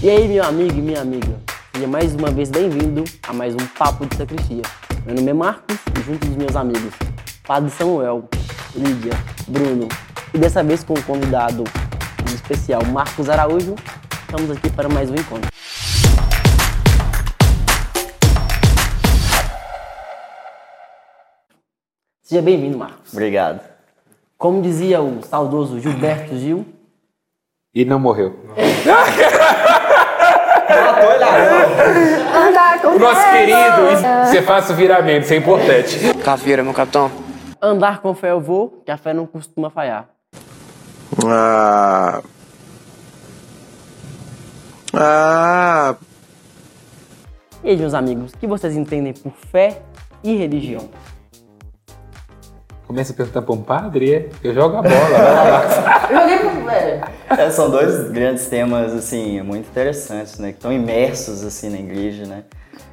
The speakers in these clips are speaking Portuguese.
E aí, meu amigo e minha amiga, seja mais uma vez bem-vindo a mais um Papo de Sacristia. Meu nome é Marcos e junto dos meus amigos Padre Samuel, Lídia, Bruno e dessa vez com o convidado especial Marcos Araújo, estamos aqui para mais um encontro. Seja bem-vindo, Marcos. Obrigado. Como dizia o saudoso Gilberto Gil, E não morreu. Andar com Nosso fé, querido, você faça o viramento, isso é importante. Caveira, meu capitão. andar com fé eu vou, que a fé não costuma falhar. Ah. Ah. E aí, meus amigos, o que vocês entendem por fé e religião? Começa perguntando para um padre, é? Eu jogo a bola. vai lá. Joguei por fé. É, são dois grandes temas, assim, muito interessantes, né? Que estão imersos, assim, na igreja, né?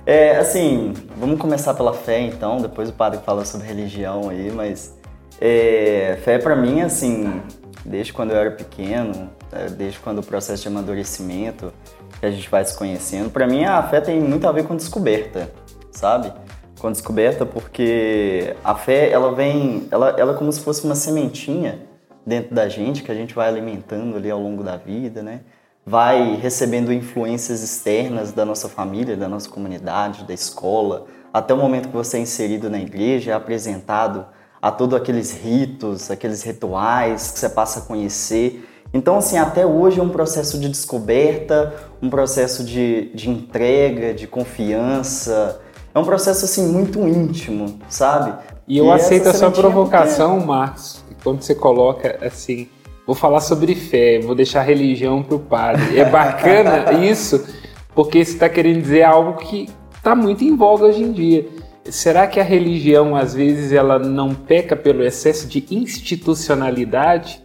É, assim, vamos começar pela fé, então. Depois o padre fala sobre religião aí, mas... É, fé pra mim, assim, desde quando eu era pequeno, é, desde quando o processo de amadurecimento, que a gente vai se conhecendo, pra mim a fé tem muito a ver com descoberta, sabe? Com descoberta porque a fé, ela vem, ela, ela é como se fosse uma sementinha dentro da gente que a gente vai alimentando ali ao longo da vida, né? Vai recebendo influências externas da nossa família, da nossa comunidade, da escola, até o momento que você é inserido na igreja, é apresentado a todos aqueles ritos, aqueles rituais que você passa a conhecer. Então, assim, até hoje é um processo de descoberta, um processo de, de entrega, de confiança. É um processo, assim, muito íntimo, sabe? E eu E aceito a sua provocação, Marcos, quando você coloca assim, vou falar sobre fé, vou deixar a religião para o padre. É bacana isso, porque você está querendo dizer algo que está muito em voga hoje em dia. Será que a religião, às vezes, ela não peca pelo excesso de institucionalidade?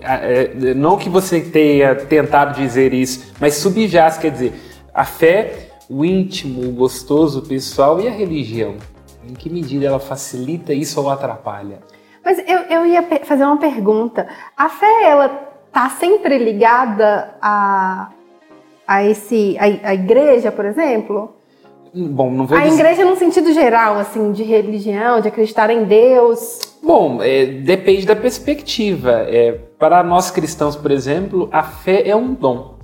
É, é, Não que você tenha tentado dizer isso, mas subjaz, quer dizer, a fé, o íntimo, o gostoso, o pessoal e a religião. Em que medida ela facilita isso ou atrapalha? Mas eu, eu ia fazer uma pergunta. A fé, ela tá sempre ligada a, a esse, a, a igreja, por exemplo? Bom, não vou A dizer... igreja no sentido geral, assim, de religião, de acreditar em Deus. Bom, é, depende da perspectiva. É, para nós cristãos, por exemplo, a fé é um dom.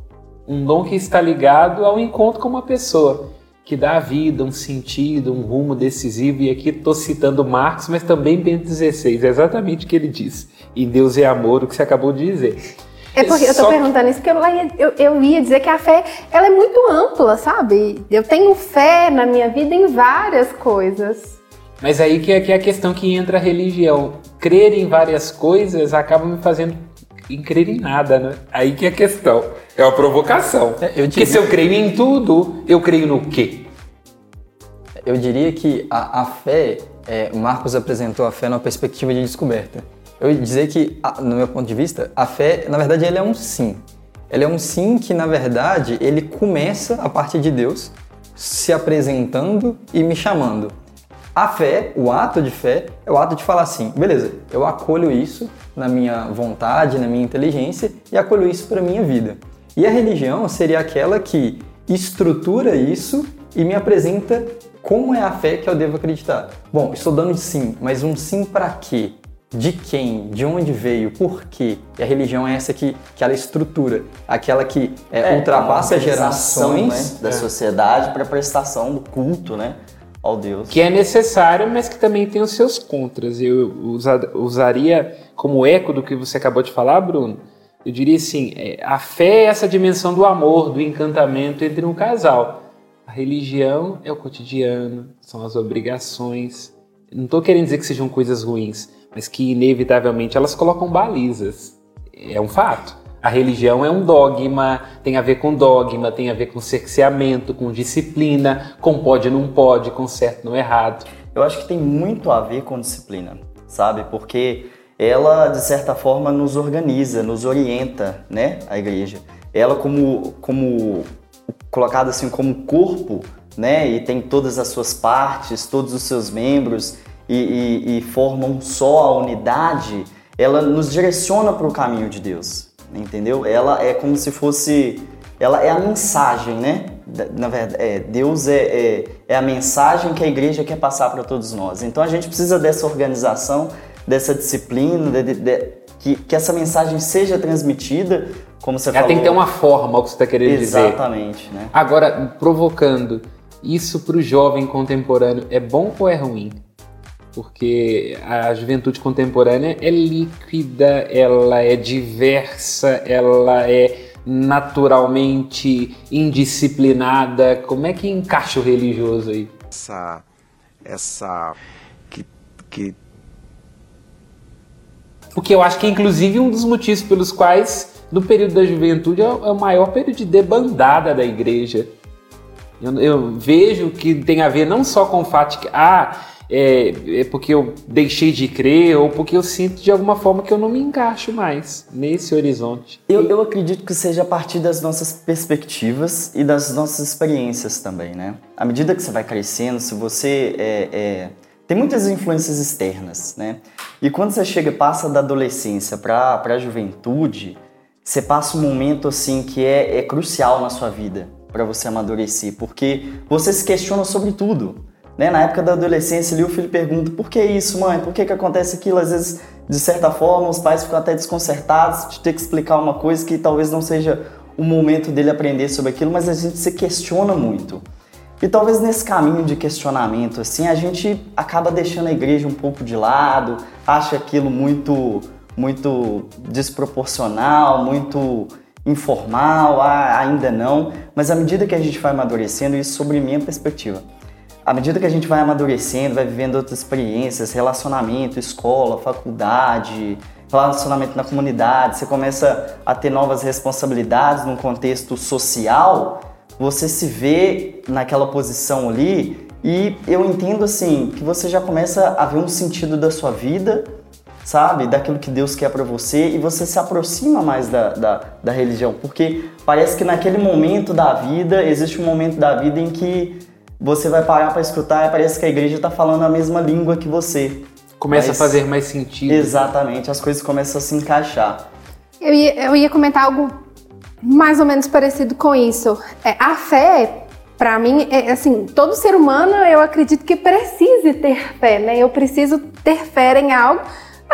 Um dom que está ligado ao encontro com uma pessoa, que dá a vida, um sentido, um rumo decisivo. E aqui estou citando Marcos, mas também Bento XVI, é exatamente o que ele diz. E Deus é amor, o que você acabou de dizer. É porque eu tô Só que- perguntando isso porque eu, ia- eu, eu ia dizer que a fé, ela é muito ampla, sabe? Eu tenho fé na minha vida em várias coisas. Mas aí que é, que é a questão que entra a religião. Crer em várias coisas acaba me fazendo em crer em nada, né? Aí que é a questão. É uma provocação. É, eu Porque se eu creio em tudo, eu creio no quê? Eu diria que a, a fé, é, Marcos apresentou a fé numa perspectiva de descoberta. Eu ia dizer que, a- no meu ponto de vista, a fé, na verdade, ele é um sim. Ele é um sim que, na verdade, ele começa a partir de Deus se apresentando e me chamando. A fé, o ato de fé, é o ato de falar assim, beleza, eu acolho isso na minha vontade, na minha inteligência e acolho isso para minha vida. E a religião seria aquela que estrutura isso e me apresenta como é a fé que eu devo acreditar. Bom, estou dando sim, mas um sim para quê? De quem? De onde veio? Por quê? E a religião é essa que, que ela estrutura, aquela que é, ultrapassa uma organização, gerações. né, da sociedade para prestação do culto, né, ao Deus. Que é necessário, mas que também tem os seus contras. Eu usa- usaria como eco do que você acabou de falar, Bruno. Eu diria assim: é, a fé é essa dimensão do amor, do encantamento entre um casal. A religião é o cotidiano, são as obrigações. Não estou querendo dizer que sejam coisas ruins, mas que inevitavelmente elas colocam balizas. É um fato. A religião é um dogma, tem a ver com dogma, tem a ver com cerceamento, com disciplina, com pode não pode, com certo não errado. Eu acho que tem muito a ver com disciplina, sabe? Porque ela, de certa forma, nos organiza, nos orienta, né? A igreja. Ela como, como colocada assim como corpo, né? E tem todas as suas partes, todos os seus membros e, e, e formam só a unidade. Ela nos direciona para o caminho de Deus, entendeu? Ela é como se fosse ela é a mensagem, né? Na verdade, é, Deus é, é, é a mensagem que a igreja quer passar para todos nós. Então a gente precisa dessa organização, dessa disciplina, de- de- de- que, que essa mensagem seja transmitida, como você Ela falou. tem que ter uma forma, é o que você está querendo dizer. Exatamente, né? Agora, provocando, isso para o jovem contemporâneo é bom ou é ruim? Porque a juventude contemporânea é líquida, ela é diversa, ela é naturalmente indisciplinada. Como é que encaixa o religioso aí? essa essa que, que Porque eu acho que, inclusive, um dos motivos pelos quais, no período da juventude, é o é o maior período de debandada da igreja. Eu, eu vejo que tem a ver não só com o fato que, ah, é, é porque eu deixei de crer, ou porque eu sinto de alguma forma que eu não me encaixo mais nesse horizonte. Eu, eu acredito que seja a partir das nossas perspectivas e das nossas experiências também, né? À medida que você vai crescendo, se você é, é, tem muitas influências externas, né? E quando você chega, passa da adolescência para a juventude, você passa um momento assim que é, é crucial na sua vida para você amadurecer, porque você se questiona sobre tudo. Né? Na época da adolescência, ali o filho pergunta: por que isso, mãe? Por que, que acontece aquilo? Às vezes, de certa forma, os pais ficam até desconcertados de ter que explicar uma coisa que talvez não seja o momento dele aprender sobre aquilo, mas a gente se questiona muito. E talvez nesse caminho de questionamento, assim, a gente acaba deixando a igreja um pouco de lado, acha aquilo muito, muito desproporcional, muito informal, ah, ainda não. Mas à medida que a gente vai amadurecendo, isso sobre minha perspectiva, à medida que a gente vai amadurecendo, vai vivendo outras experiências, relacionamento, escola, faculdade, relacionamento na comunidade, você começa a ter novas responsabilidades num contexto social, você se vê naquela posição ali e eu entendo assim que você já começa a ver um sentido da sua vida, sabe? Daquilo que Deus quer para você e você se aproxima mais da, da, da religião, porque parece que naquele momento da vida, existe um momento da vida em que você vai parar para escutar e parece que a igreja está falando a mesma língua que você. Começa Mas- a fazer mais sentido. Exatamente, as coisas começam a se encaixar. Eu ia, eu ia comentar algo mais ou menos parecido com isso. É, a fé, pra mim, é assim, todo ser humano eu acredito que precise ter fé, né? Eu preciso ter fé em algo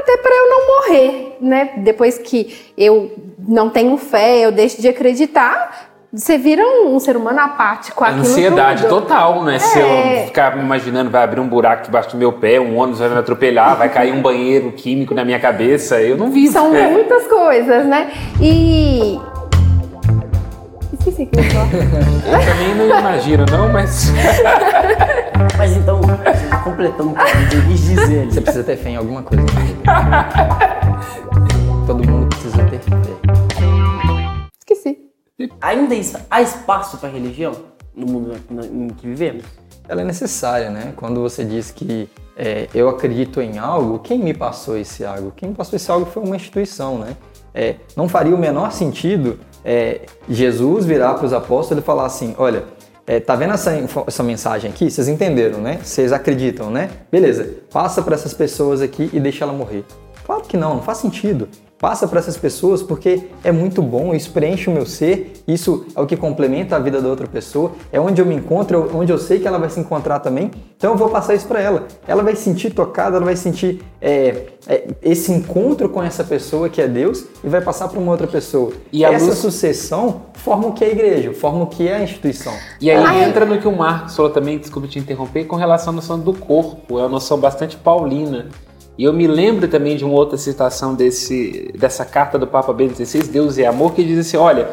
até para eu não morrer, né? Depois que eu não tenho fé, eu deixo de acreditar, você vira um, um ser humano apático. aquilo Ansiedade tudo. total, né? Se eu ficar me imaginando, vai abrir um buraco debaixo do meu pé, um ônibus vai me atropelar, vai cair um banheiro químico na minha cabeça, eu não vivo. São É. muitas coisas, né? E. Esqueci que eu ia falar. Eu também não imagino, não, mas. Mas então, completando o que eu quis dizer ali. Você precisa ter fé em alguma coisa. vida. Todo mundo precisa ter fé. Esqueci. Ainda há espaço para religião no mundo em que vivemos? Ela é necessária, né? Quando você diz que é, eu acredito em algo, quem me passou esse algo? Quem me passou esse algo foi uma instituição, né? É, não faria o menor sentido é, Jesus virar para os apóstolos e falar assim: olha, é, tá vendo essa, essa mensagem aqui? Vocês entenderam, né? Vocês acreditam, né? Beleza, passa para essas pessoas aqui e deixa ela morrer. Claro que não, não faz sentido. Passa para essas pessoas porque é muito bom, isso preenche o meu ser, isso é o que complementa a vida da outra pessoa, é onde eu me encontro, é onde eu sei que ela vai se encontrar também, então eu vou passar isso para ela. Ela vai se sentir tocada, ela vai sentir é, é, esse encontro com essa pessoa que é Deus e vai passar para uma outra pessoa. E a essa luz- sucessão forma o que é a igreja, forma o que é a instituição. E aí Ai. entra no que o Marcos falou também, desculpa te interromper, com relação à noção do corpo, é uma noção bastante paulina. E eu me lembro também de uma outra citação desse, dessa carta do Papa Bento XVI, Deus é amor, que diz assim, olha,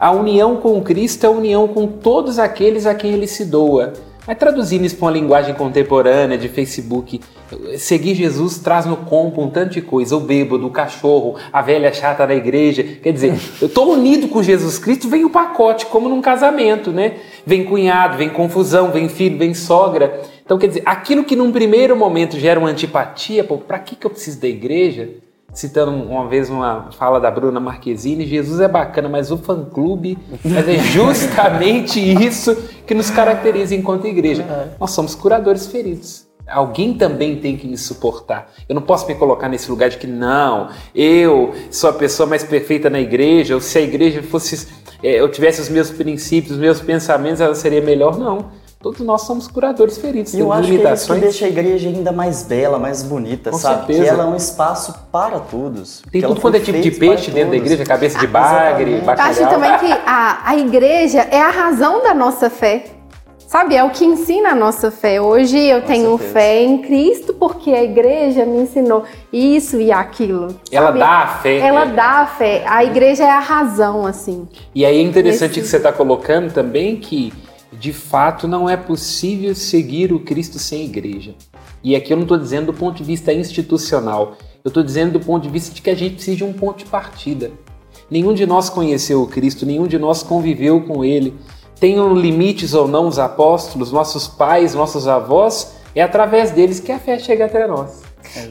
a união com Cristo é a união com todos aqueles a quem ele se doa. Mas traduzindo isso para uma linguagem contemporânea de Facebook, seguir Jesus traz no combo um tanto de coisa, o bêbado, o cachorro, a velha chata da igreja. Quer dizer, eu estou unido com Jesus Cristo, vem o pacote, como num casamento, né? Vem cunhado, vem confusão, vem filho, vem sogra. Então, quer dizer, aquilo que num primeiro momento gera uma antipatia, pô, pra que, que eu preciso da igreja? Citando uma vez uma fala da Bruna Marquezine, Jesus é bacana, mas o fã-clube, mas é justamente isso que nos caracteriza enquanto igreja. Nós somos curadores feridos. Alguém também tem que me suportar. Eu não posso me colocar nesse lugar de que não, eu sou a pessoa mais perfeita na igreja, ou se a igreja fosse, é, eu tivesse os meus princípios, os meus pensamentos, ela seria melhor. Não. Todos nós somos curadores feridos, E eu acho que é isso que limitações. deixa a igreja ainda mais bela, mais bonita, Com sabe? certeza. Que ela é um espaço para todos. Tem tudo quanto é tipo de peixe dentro da igreja, cabeça de bagre, exatamente. Eu bacalhau. acho também que a, a igreja é a razão da nossa fé. Sabe, é o que ensina a nossa fé. Hoje eu tenho certeza. fé em Cristo porque a igreja me ensinou isso e aquilo. Ela sabe? dá a fé. Ela dá a fé. A igreja é a razão, assim. E aí é interessante Esse- que você está colocando também que, de fato, não é possível seguir o Cristo sem igreja. E aqui eu não estou dizendo do ponto de vista institucional, eu estou dizendo do ponto de vista de que a gente precisa de um ponto de partida. Nenhum de nós conheceu o Cristo, nenhum de nós conviveu com ele. Tenham limites ou não os apóstolos, nossos pais, nossos avós, é através deles que a fé chega até nós.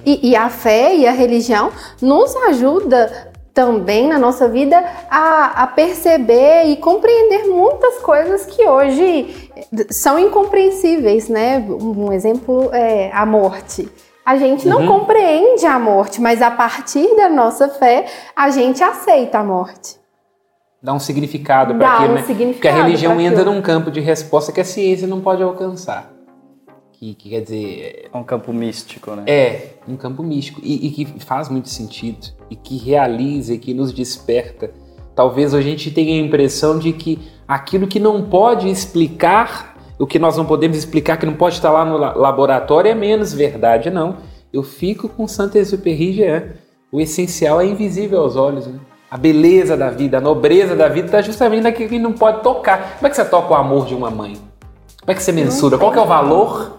E, e a fé e a religião nos ajuda também na nossa vida a, a perceber e compreender muitas coisas que hoje são incompreensíveis, né? Um exemplo é a morte. A gente não Uhum. compreende a morte, mas a partir da nossa fé, a gente aceita a morte. Dá um significado para aquilo, um né? significado Porque a religião entra aquilo. num campo de resposta que a ciência não pode alcançar. Que, que quer dizer, É um campo místico, né? é um campo místico e, e que faz muito sentido e que realiza e que nos desperta. Talvez a gente tenha a impressão de que aquilo que não pode explicar, o que nós não podemos explicar, que não pode estar lá no la- laboratório, é menos verdade, não. Eu fico com Saint-Exupéry Jean. O essencial é invisível aos olhos, né? A beleza da vida, a nobreza da vida está justamente naquilo que não pode tocar. Como é que você toca o amor de uma mãe? Como é que você mensura? Qual que é o valor?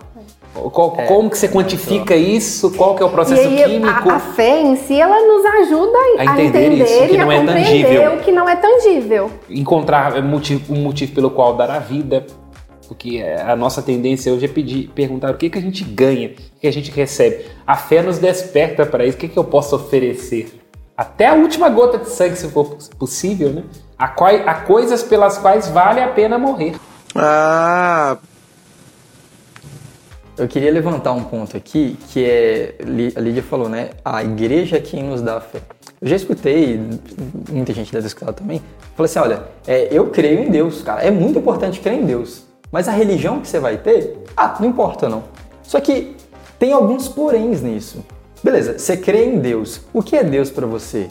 Qual- como que você quantifica isso? Qual que é o E processo aí químico? a, a fé em si, ela nos ajuda a, A a entender entender, isso, que e a não é compreender tangível. o que não é tangível. Encontrar motivo- um motivo pelo qual dar a vida. Porque a nossa tendência hoje é pedir, perguntar o que, que a gente ganha, o que a gente recebe. A fé nos desperta para isso. O que, que eu posso oferecer? Até a última gota de sangue, se for possível, né? Há, há coisas pelas quais vale a pena morrer. Ah, Eu queria levantar um ponto aqui, que é, a Lídia falou, né? A igreja é quem nos dá fé. Eu já escutei, muita gente deve escutar também, falou assim, olha, é, eu creio em Deus, cara, é muito importante crer em Deus, mas a religião que você vai ter, ah, não importa não. Só que tem alguns poréns nisso. Beleza, você crê em Deus, o que é Deus para você?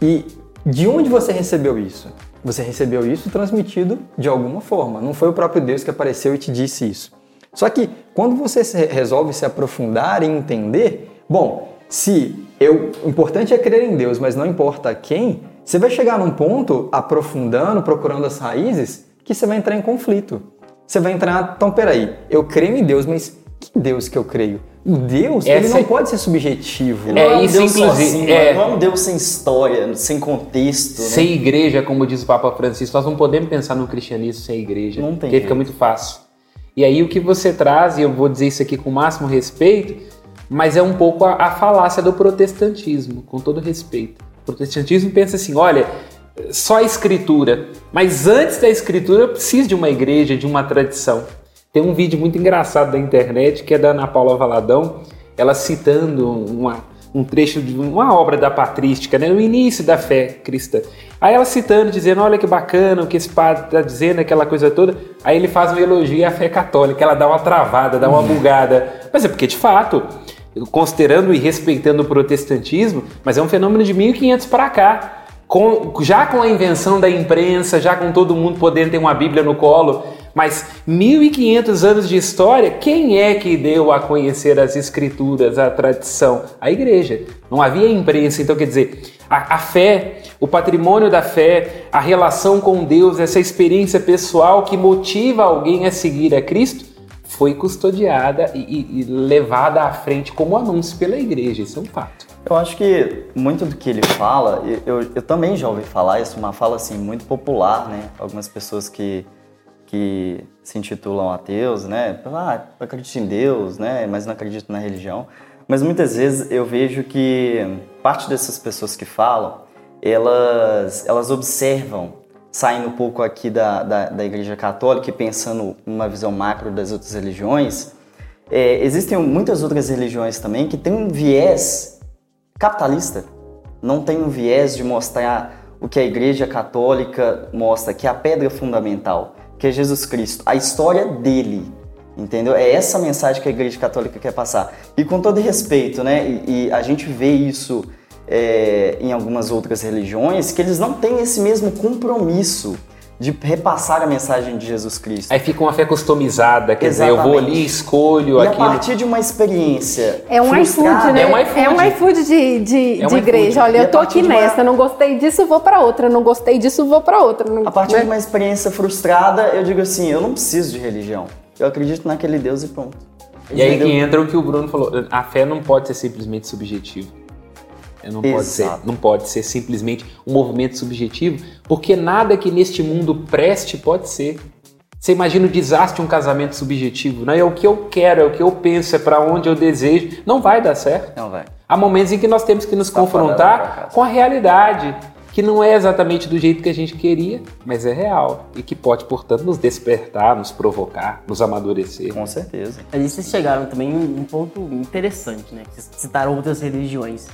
E de onde você recebeu isso? Você recebeu isso transmitido de alguma forma. Não foi o próprio Deus que apareceu e te disse isso. Só que quando você se- resolve se aprofundar e entender, bom, se eu, o importante é crer em Deus, mas não importa quem, você vai chegar num ponto aprofundando, procurando as raízes, que você vai entrar em conflito. Você vai entrar, então peraí, eu creio em Deus, mas que Deus que eu creio? O Deus, ele Essa não é- pode ser subjetivo. Não É um isso, Deus inclusive, sozinho, é. Não é um Deus sem história, sem contexto. né? Sem igreja, como diz o Papa Francisco, nós não podemos pensar no cristianismo sem igreja. Não tem Porque jeito. fica muito fácil. E aí o que você traz, e eu vou dizer isso aqui com o máximo respeito, mas é um pouco a, a falácia do protestantismo, com todo respeito. O protestantismo pensa assim, olha, só a escritura. Mas antes da escritura eu preciso de uma igreja, de uma tradição. Tem um vídeo muito engraçado da internet que é da Ana Paula Valadão, ela citando uma, um trecho de uma obra da patrística, né, no início da fé cristã. Aí ela citando, dizendo, olha que bacana o que esse padre está dizendo, aquela coisa toda. Aí ele faz um elogio à fé católica, ela dá uma travada, dá uma bugada. Mas é porque, de fato, considerando e respeitando o protestantismo, mas é um fenômeno de 1500 para cá. Com- já com a invenção da imprensa, já com todo mundo podendo ter uma Bíblia no colo, mas 1500 anos de história, quem é que deu a conhecer as escrituras, a tradição? A igreja. Não havia imprensa, então quer dizer, a, a fé, o patrimônio da fé, a relação com Deus, essa experiência pessoal que motiva alguém a seguir a Cristo, foi custodiada e, e- levada à frente como anúncio pela igreja. Isso é um fato. Eu acho que muito do que ele fala, eu, eu, eu também já ouvi falar isso, uma fala assim muito popular, né? Algumas pessoas que, que se intitulam ateus, né? Ah, eu acredito em Deus, né? Mas não acredito na religião. Mas muitas vezes eu vejo que parte dessas pessoas que falam, elas, elas observam, saindo um pouco aqui da, da, da Igreja Católica e pensando numa visão macro das outras religiões, é, existem muitas outras religiões também que têm um viés capitalista. Não tem um viés de mostrar o que a Igreja Católica mostra, que é a pedra fundamental, que é Jesus Cristo, a história dele. Entendeu? É essa mensagem que a Igreja Católica quer passar. E com todo respeito, né? E, e a gente vê isso é, em algumas outras religiões, que eles não têm esse mesmo compromisso de repassar a mensagem de Jesus Cristo. Aí fica uma fé customizada, quer dizer, eu vou ali, escolho e aquilo. a partir de uma experiência É um iFood, né? É um iFood. É um iFood de, de, É um de igreja. Olha, E eu tô aqui de uma- nessa, não gostei disso, vou pra outra. Não gostei disso, vou pra outra. Não- A partir né? de uma experiência frustrada, eu digo assim, eu não preciso de religião. Eu acredito naquele Deus e pronto. E aí que Entendeu? entra o que o Bruno falou. A fé não pode ser simplesmente subjetiva. Não pode, ser, Exato. não pode ser simplesmente um movimento subjetivo, porque nada que neste mundo preste pode ser. Você imagina o desastre de um casamento subjetivo, né? É o que eu quero, é o que eu penso, é para onde eu desejo. Não vai dar certo. Não, vai. Há momentos em que nós temos que nos do confrontar com a realidade, que não é exatamente do jeito que a gente queria, mas é real e que pode, portanto, nos despertar, nos provocar, nos amadurecer. Com certeza. Mas vocês chegaram também em um ponto interessante, né? Que vocês citaram outras religiões.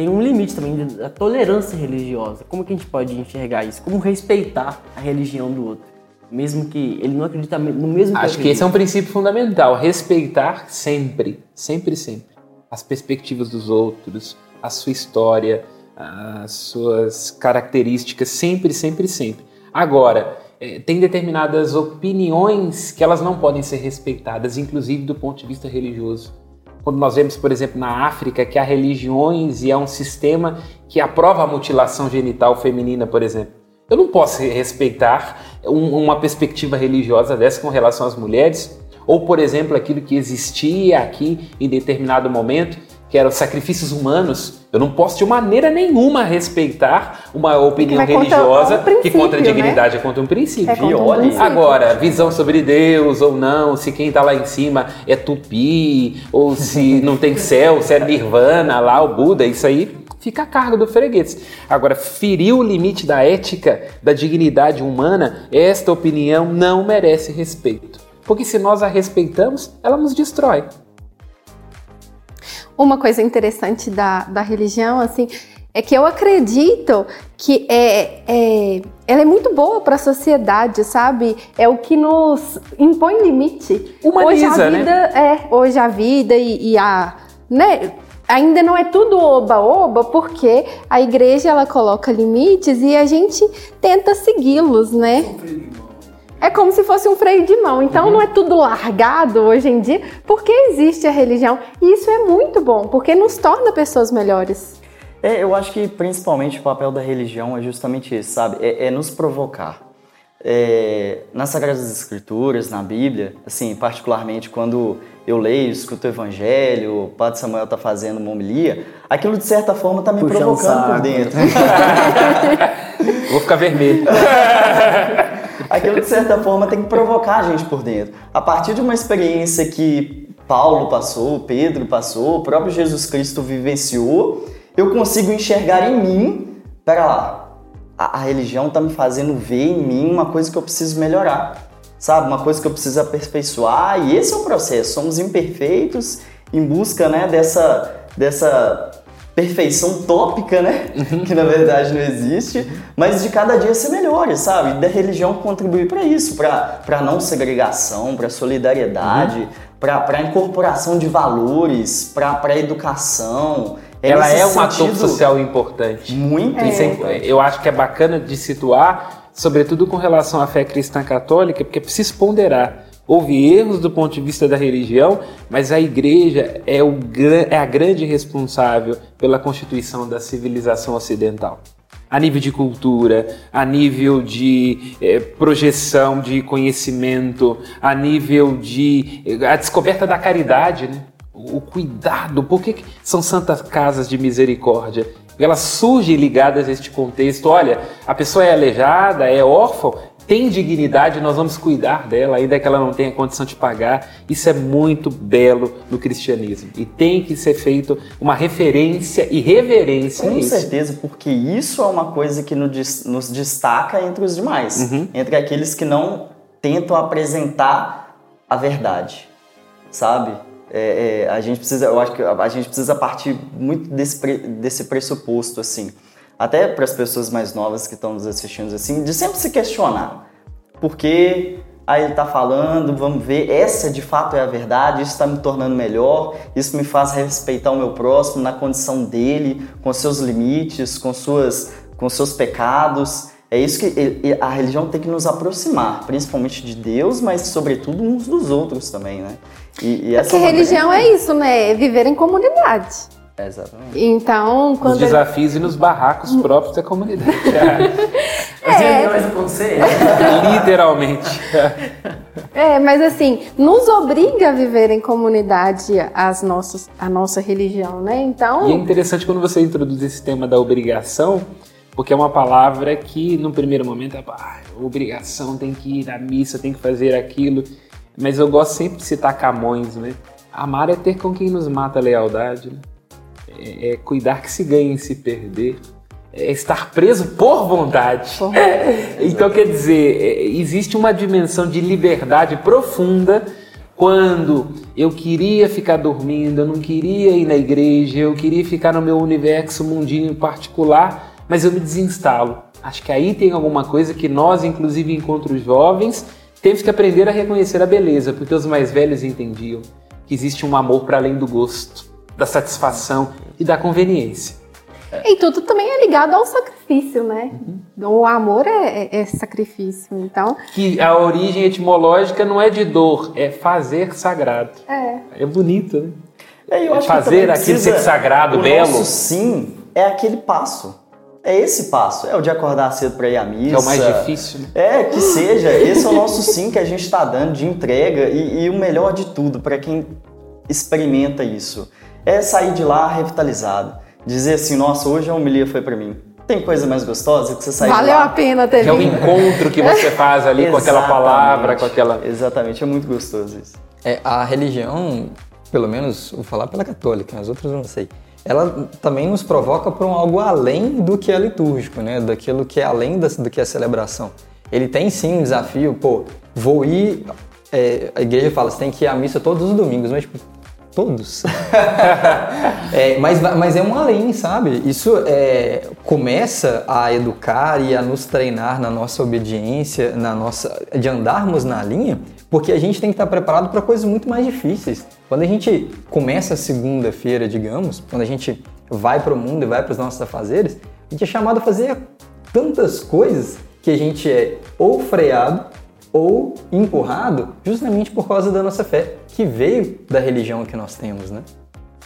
Tem um limite também da tolerância religiosa. Como que a gente pode enxergar isso? Como respeitar a religião do outro? Mesmo que ele não acredita no mesmo Acho que esse é um princípio fundamental. Respeitar sempre, sempre, sempre. As perspectivas dos outros, a sua história, as suas características, sempre, sempre, sempre. Agora, eh, tem determinadas opiniões que elas não podem ser respeitadas, inclusive do ponto de vista religioso. Quando nós vemos, por exemplo, na África, que há religiões e há um sistema que aprova a mutilação genital feminina, por exemplo. Eu não posso respeitar um- uma perspectiva religiosa dessa com relação às mulheres, ou, por exemplo, aquilo que existia aqui em determinado momento, que eram sacrifícios humanos. Eu não posso de maneira nenhuma respeitar uma opinião vai contra religiosa um princípio, que contra a né? dignidade é contra um princípio. É contra um princípio. Agora, visão sobre Deus ou não, se quem tá lá em cima é tupi, ou se não tem céu, se é nirvana lá, o Buda, isso aí fica a cargo do freguês. Agora, ferir o limite da ética, da dignidade humana, esta opinião não merece respeito. Porque se nós a respeitamos, ela nos destrói. Uma coisa interessante da, da religião, assim, é que eu acredito que é, é, ela é muito boa para a sociedade, sabe? É o que nos impõe limite. Humaniza, hoje a né? vida, É, hoje a vida e, e a, né? Ainda não é tudo oba-oba, porque a igreja ela coloca limites e a gente tenta segui-los, né? É como se fosse um freio de mão. Então Uhum. não é tudo largado hoje em dia, porque existe a religião. E isso é muito bom, porque nos torna pessoas melhores. É, eu acho que principalmente o papel da religião é justamente esse, sabe? É, é nos provocar. É, nas Sagradas Escrituras, na Bíblia, assim, particularmente quando eu leio, escuto o Evangelho, o Padre Samuel tá fazendo uma homilia, aquilo de certa forma tá me Puxando provocando por dentro. Vou ficar vermelho. Aquilo de certa forma tem que provocar a gente por dentro. A partir de uma experiência que Paulo passou, Pedro passou, o próprio Jesus Cristo vivenciou, eu consigo enxergar em mim, pera lá, a, a religião tá me fazendo ver em mim uma coisa que eu preciso melhorar, sabe? Uma coisa que eu preciso aperfeiçoar e esse é o processo. Somos imperfeitos em busca, né, dessa dessa perfeição tópica, né? Que na verdade não existe, mas de cada dia ser melhores, sabe? E da religião contribuir para isso, para não segregação, para solidariedade, para para incorporação de valores, para educação. Ela nesse é um ator sentido social importante. muito é- importante. eu acho que é bacana de situar, sobretudo com relação à fé cristã católica, porque é preciso ponderar. Houve erros do ponto de vista da religião, mas a igreja é, o, é a grande responsável pela constituição da civilização ocidental. A nível de cultura, a nível de eh, projeção de conhecimento, a nível de. eh, a descoberta da caridade, né? o cuidado. Por que, são santas casas de misericórdia? Elas surgem ligadas a este contexto. Olha, a pessoa é aleijada, é órfã, tem dignidade, nós vamos cuidar dela, ainda que ela não tenha condição de pagar. Isso é muito belo no cristianismo. E tem que ser feito uma referência e reverência a Com isso. certeza, porque isso é uma coisa que nos destaca entre os demais, Uhum. entre aqueles que não tentam apresentar a verdade, sabe? É, é, a gente precisa, eu acho que a gente precisa partir muito desse, desse pressuposto, assim, até para as pessoas mais novas que estão nos assistindo, assim, de sempre se questionar. Por que aí ele tá falando, vamos ver, essa de fato é a verdade, isso está me tornando melhor, isso me faz respeitar o meu próximo na condição dele, com seus limites, com suas com seus pecados. É isso que a religião tem que nos aproximar, principalmente de Deus, mas sobretudo uns dos outros também, né? E, e essa Porque é uma religião é isso, né? É viver em comunidade. É, exatamente. Então, Nos quando. desafios e nos barracos próprios da comunidade. Assim, mais um conselho. Literalmente. É, mas assim, nos obriga a viver em comunidade as nossas, a nossa religião, né? Então. E é interessante quando você introduz esse tema da obrigação, porque é uma palavra que, no primeiro momento, é ah, obrigação, tem que ir à missa, tem que fazer aquilo. Mas eu gosto sempre de citar Camões, né? Amar é ter com quem nos mata a lealdade, né? É, é cuidar que se ganha em se perder, é estar preso por vontade. então, quer dizer, é, existe uma dimensão de liberdade profunda. Quando eu queria ficar dormindo, eu não queria ir na igreja, eu queria ficar no meu universo mundinho particular, mas eu me desinstalo. Acho que aí tem alguma coisa que nós, inclusive enquanto jovens, temos que aprender a reconhecer a beleza, porque os mais velhos entendiam que existe um amor para além do gosto, da satisfação e da conveniência. E tudo também é ligado ao sacrifício, né? O amor é, é- é sacrifício. Então, Que a origem etimológica não é de dor, é fazer sagrado. é. É bonito, né? É, eu É acho que fazer também aquilo ser sagrado, o belo. nosso sim é aquele passo. É esse passo. É o de acordar cedo para ir à missa. Que é o mais difícil, né? É, que seja. Esse é o nosso sim que a gente está dando de entrega e, e o melhor de tudo para quem experimenta isso é sair de lá revitalizado. Dizer assim, nossa, hoje a homilia foi para mim. Tem coisa mais gostosa que você sair de Valeu lá. a pena ter Que é o encontro que você faz ali com aquela palavra, com aquela. Exatamente, é muito gostoso isso. É, a religião, pelo menos vou falar pela católica, as outras eu não sei. Ela também nos provoca para um algo além do que é litúrgico, né? Daquilo que é além do que é celebração. Ele tem sim um desafio, pô, vou ir. é, a igreja fala, você tem que ir à missa todos os domingos, mas tipo, todos. É, mas, mas é um além, sabe? Isso é, começa a educar e a nos treinar na nossa obediência, na nossa de andarmos na linha, porque a gente tem que estar preparado para coisas muito mais difíceis. Quando a gente começa a segunda-feira, digamos, quando a gente vai para o mundo e vai para os nossos afazeres, a gente é chamado a fazer tantas coisas que a gente é ou freado ou empurrado justamente por causa da nossa fé, que veio da religião que nós temos, né?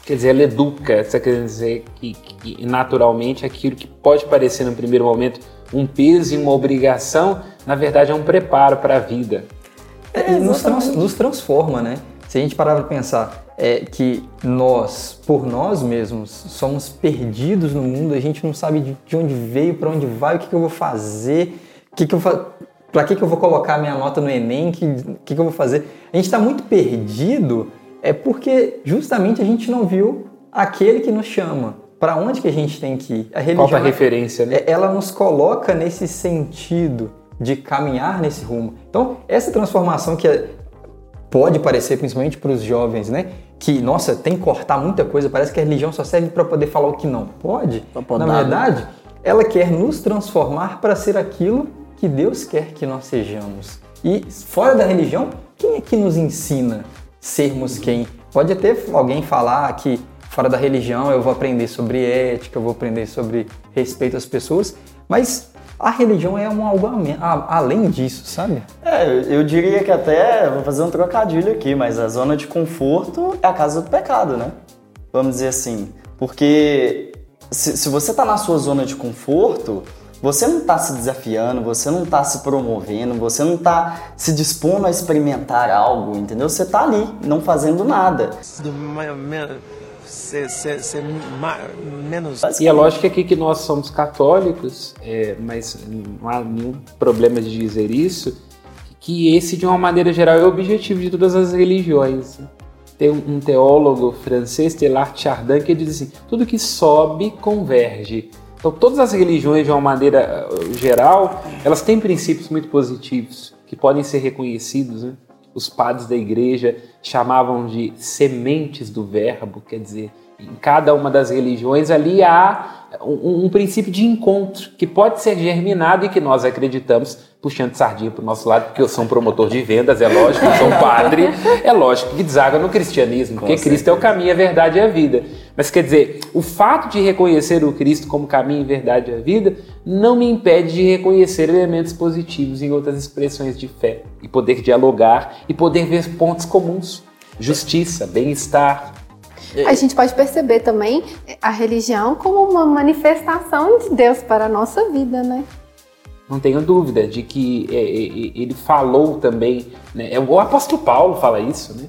Quer dizer, ela educa, você quer dizer que, que naturalmente aquilo que pode parecer no primeiro momento um peso e uma obrigação, na verdade é um preparo para a vida. É, e nos, trans- nos transforma, né? Se a gente parar para pensar é, que nós, por nós mesmos, somos perdidos no mundo, a gente não sabe de, de onde veio, para onde vai, o que, que eu vou fazer, o que, que eu fa... para que, que eu vou colocar minha nota no Enem, o que, que, que eu vou fazer. A gente está muito perdido é porque justamente a gente não viu aquele que nos chama. Para onde que a gente tem que ir? A religião, Falta referência, né? é- ela nos coloca nesse sentido de caminhar nesse rumo. Então, essa transformação que é- pode parecer, principalmente para os jovens, né? Que, nossa, tem que cortar muita coisa, parece que a religião só serve para poder falar o que não pode. Na né? verdade, ela quer nos transformar para ser aquilo que Deus quer que nós sejamos. E fora da religião, quem é que nos ensina sermos quem? Pode até alguém falar que fora da religião eu vou aprender sobre ética, eu vou aprender sobre respeito às pessoas, mas a religião é um algo além disso, sabe? É, eu- diria que até, vou fazer um trocadilho aqui, mas a zona de conforto é a casa do pecado, né? Vamos dizer assim. Porque se, se você tá na sua zona de conforto, você não tá se desafiando, você não tá se promovendo, você não tá se dispondo a experimentar algo, entendeu? Você tá ali, não fazendo nada. Ser, ser, ser menos. E a lógica aqui que nós somos católicos, é, mas não há nenhum problema de dizer isso, que esse, de uma maneira geral, é o objetivo de todas as religiões. Tem um um teólogo francês, Teilhard Chardin, que diz assim, tudo que sobe converge. Então, todas as religiões, de uma maneira eh, geral, elas têm princípios muito positivos, que podem ser reconhecidos, né? os padres da igreja chamavam de sementes do verbo, quer dizer, em cada uma das religiões ali há um, um, princípio de encontro que pode ser germinado e que nós acreditamos, puxando sardinha para o nosso lado, porque eu sou um promotor de vendas, é lógico, eu sou um padre, é lógico que deságua no cristianismo, porque Cristo é o caminho, a verdade e a vida. Mas quer dizer, o fato de reconhecer o Cristo como caminho, verdade e a vida não me impede de reconhecer elementos positivos em outras expressões de fé e poder dialogar e poder ver pontos comuns. Justiça, bem-estar, a gente pode perceber também a religião como uma manifestação de Deus para a nossa vida, né? Não tenho dúvida de que é, é, é, ele falou também, né? o apóstolo Paulo fala isso, né?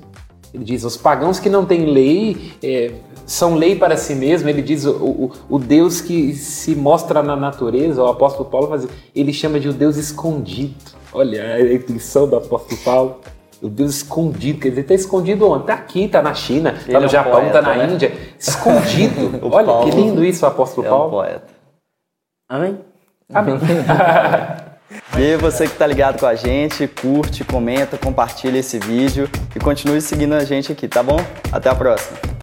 Ele diz: os pagãos que não têm lei é, são lei para si mesmo. Ele diz: o, o, o, Deus que se mostra na natureza, o apóstolo Paulo faz, ele chama de o Deus escondido. Olha a intuição do apóstolo Paulo. O Deus escondido, quer dizer, está escondido onde? Está aqui, está na China, está no é Japão, está na né? Índia. Escondido. Olha Paulo, que lindo isso, o apóstolo é Paulo. Um poeta. Amém? Amém. e você que está ligado com a gente, curte, comenta, compartilha esse vídeo e continue seguindo a gente aqui, tá bom? Até a próxima.